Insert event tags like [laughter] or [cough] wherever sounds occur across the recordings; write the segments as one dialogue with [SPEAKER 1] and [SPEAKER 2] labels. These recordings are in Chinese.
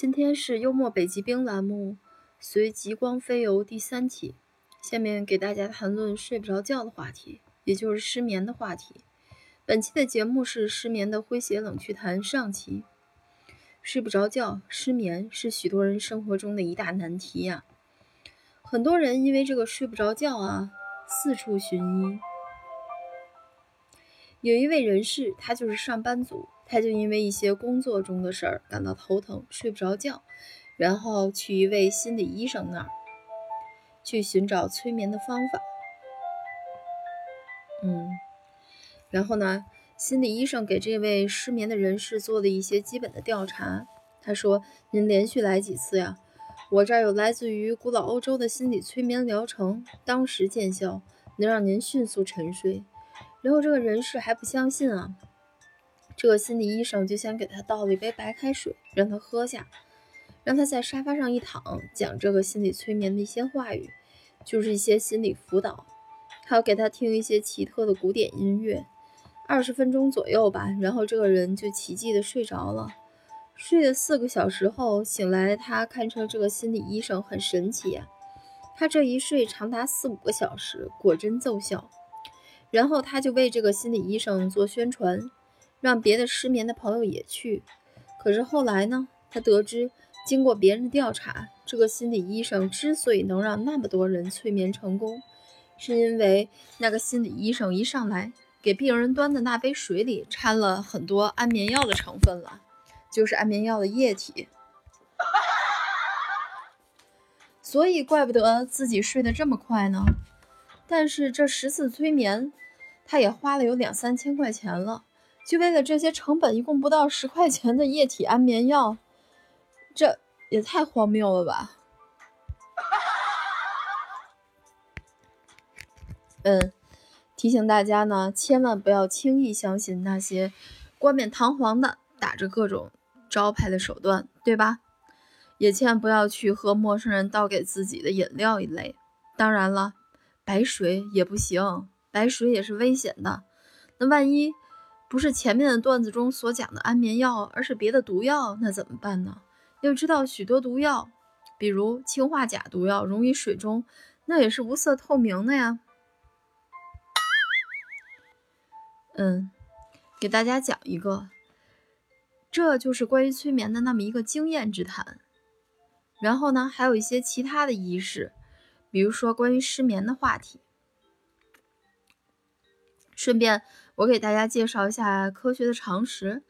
[SPEAKER 1] 今天是幽默北极冰栏目随极光飞游第三期，下面给大家谈论睡不着觉的话题，也就是失眠的话题。本期的节目是失眠的诙谐冷趣谈上期。睡不着觉，失眠是许多人生活中的一大难题呀。很多人因为这个睡不着觉啊，四处寻医。有一位人士，他就是上班族。他就因为一些工作中的事儿感到头疼，睡不着觉，然后去一位心理医生那儿去寻找催眠的方法。嗯，然后呢，心理医生给这位失眠的人士做了一些基本的调查。他说：“您连续来几次呀？我这儿有来自于古老欧洲的心理催眠疗程，当时见效，能让您迅速沉睡。”然后这个人士还不相信啊。这个心理医生就先给他倒了一杯白开水，让他喝下，让他在沙发上一躺，讲这个心理催眠的一些话语，就是一些心理辅导，还要给他听一些奇特的古典音乐，二十分钟左右吧，然后这个人就奇迹的睡着了。睡了四个小时后醒来，他堪称这个心理医生很神奇呀，他这一睡长达四五个小时，果真奏效。然后他就为这个心理医生做宣传。让别的失眠的朋友也去，可是后来呢？他得知，经过别人的调查，这个心理医生之所以能让那么多人催眠成功，是因为那个心理医生一上来给病人端的那杯水里掺了很多安眠药的成分了，就是安眠药的液体，所以怪不得自己睡得这么快呢。但是这十次催眠，他也花了有两三千块钱了。就为了这些成本一共不到十块钱的液体安眠药，这也太荒谬了吧！嗯，提醒大家呢，千万不要轻易相信那些冠冕堂皇的、打着各种招牌的手段，对吧？也千万不要去喝陌生人倒给自己的饮料一类。当然了，白水也不行，白水也是危险的。那万一……不是前面的段子中所讲的安眠药，而是别的毒药，那怎么办呢？要知道，许多毒药，比如氰化钾毒药，溶于水中，那也是无色透明的呀。嗯，给大家讲一个，这就是关于催眠的那么一个经验之谈。然后呢，还有一些其他的仪式，比如说关于失眠的话题，顺便。我给大家介绍一下科学的常识。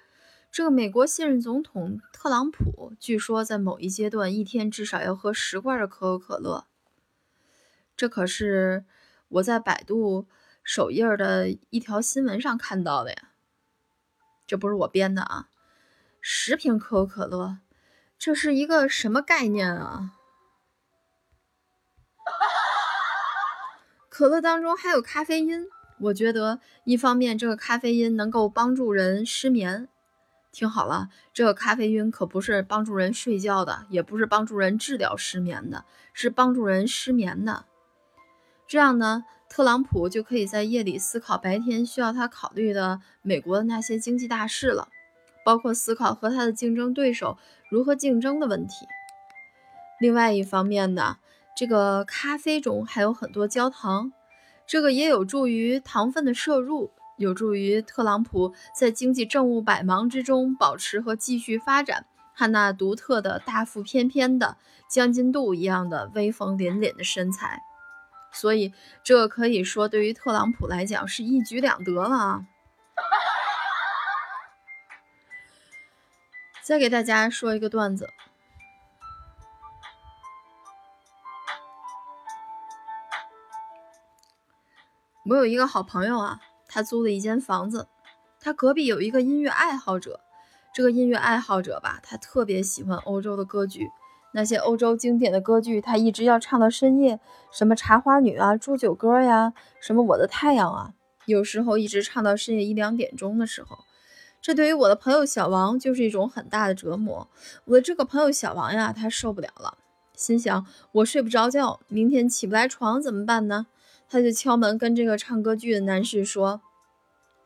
[SPEAKER 1] 这个美国现任总统特朗普，据说在某一阶段一天至少要喝十罐的可口可乐。这可是我在百度首页的一条新闻上看到的呀，这不是我编的啊！十瓶可口可乐，这是一个什么概念啊？[laughs] 可乐当中还有咖啡因。我觉得，一方面，这个咖啡因能够帮助人失眠。听好了，这个咖啡因可不是帮助人睡觉的，也不是帮助人治疗失眠的，是帮助人失眠的。这样呢，特朗普就可以在夜里思考白天需要他考虑的美国的那些经济大事了，包括思考和他的竞争对手如何竞争的问题。另外一方面呢，这个咖啡中还有很多焦糖。这个也有助于糖分的摄入，有助于特朗普在经济政务百忙之中保持和继续发展他那独特的大腹翩翩的将军肚一样的威风凛凛的身材。所以，这可以说对于特朗普来讲是一举两得了啊！再给大家说一个段子。我有一个好朋友啊，他租了一间房子，他隔壁有一个音乐爱好者。这个音乐爱好者吧，他特别喜欢欧洲的歌剧，那些欧洲经典的歌剧，他一直要唱到深夜，什么茶花女啊、祝酒歌呀，什么我的太阳啊，有时候一直唱到深夜一两点钟的时候。这对于我的朋友小王就是一种很大的折磨。我的这个朋友小王呀，他受不了了，心想我睡不着觉，明天起不来床怎么办呢？他就敲门，跟这个唱歌剧的男士说：“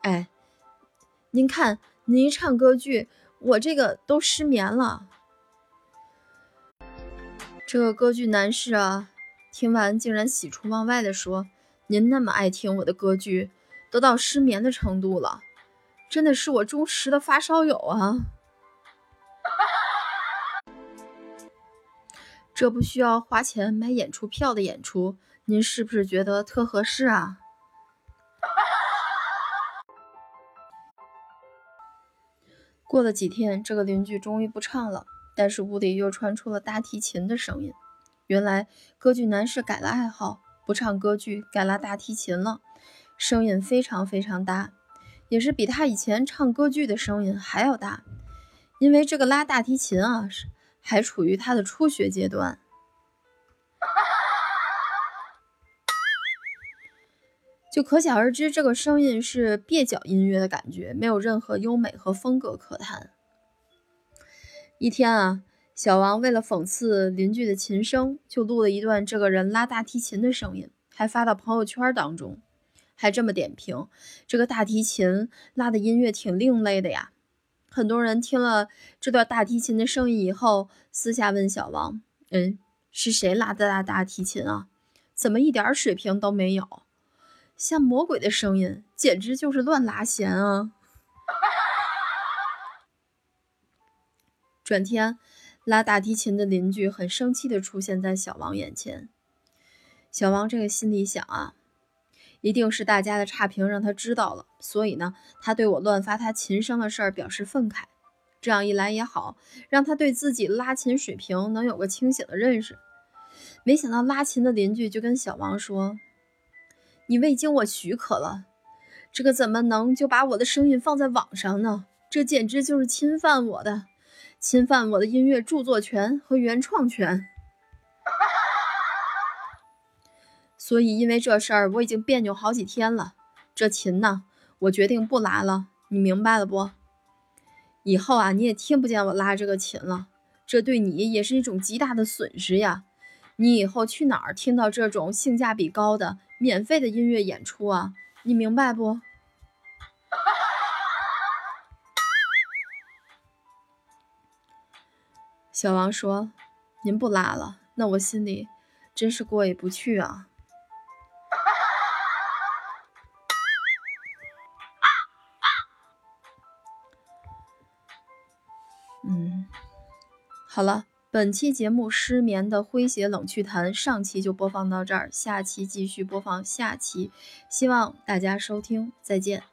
[SPEAKER 1] 哎，您看，您一唱歌剧，我这个都失眠了。”这个歌剧男士啊，听完竟然喜出望外的说：“您那么爱听我的歌剧，都到失眠的程度了，真的是我忠实的发烧友啊！[laughs] 这不需要花钱买演出票的演出，您是不是觉得特合适啊？” [laughs] 过了几天，这个邻居终于不唱了，但是屋里又传出了大提琴的声音。原来歌剧男士改了爱好，不唱歌剧，改拉大提琴了，声音非常非常大，也是比他以前唱歌剧的声音还要大。因为这个拉大提琴啊，是还处于他的初学阶段。就可想而知，这个声音是蹩脚音乐的感觉，没有任何优美和风格可谈。一天啊，小王为了讽刺邻居的琴声，就录了一段这个人拉大提琴的声音，还发到朋友圈当中，还这么点评：这个大提琴拉的音乐挺另类的呀。很多人听了这段大提琴的声音以后，私下问小王：“嗯，是谁拉的大大提琴啊？怎么一点水平都没有？”像魔鬼的声音，简直就是乱拉弦啊！[laughs] 转天，拉大提琴的邻居很生气的出现在小王眼前。小王这个心里想啊，一定是大家的差评让他知道了，所以呢，他对我乱发他琴声的事儿表示愤慨。这样一来也好，让他对自己拉琴水平能有个清醒的认识。没想到拉琴的邻居就跟小王说。你未经我许可了，这个怎么能就把我的声音放在网上呢？这简直就是侵犯我的，侵犯我的音乐著作权和原创权。所以因为这事儿，我已经别扭好几天了。这琴呢，我决定不拉了，你明白了不？以后啊，你也听不见我拉这个琴了，这对你也是一种极大的损失呀。你以后去哪儿听到这种性价比高的？免费的音乐演出啊，你明白不？[laughs] 小王说：“您不拉了，那我心里真是过意不去啊。[laughs] ”嗯，好了。本期节目《失眠的诙谐冷趣谈》上期就播放到这儿，下期继续播放下期，希望大家收听，再见。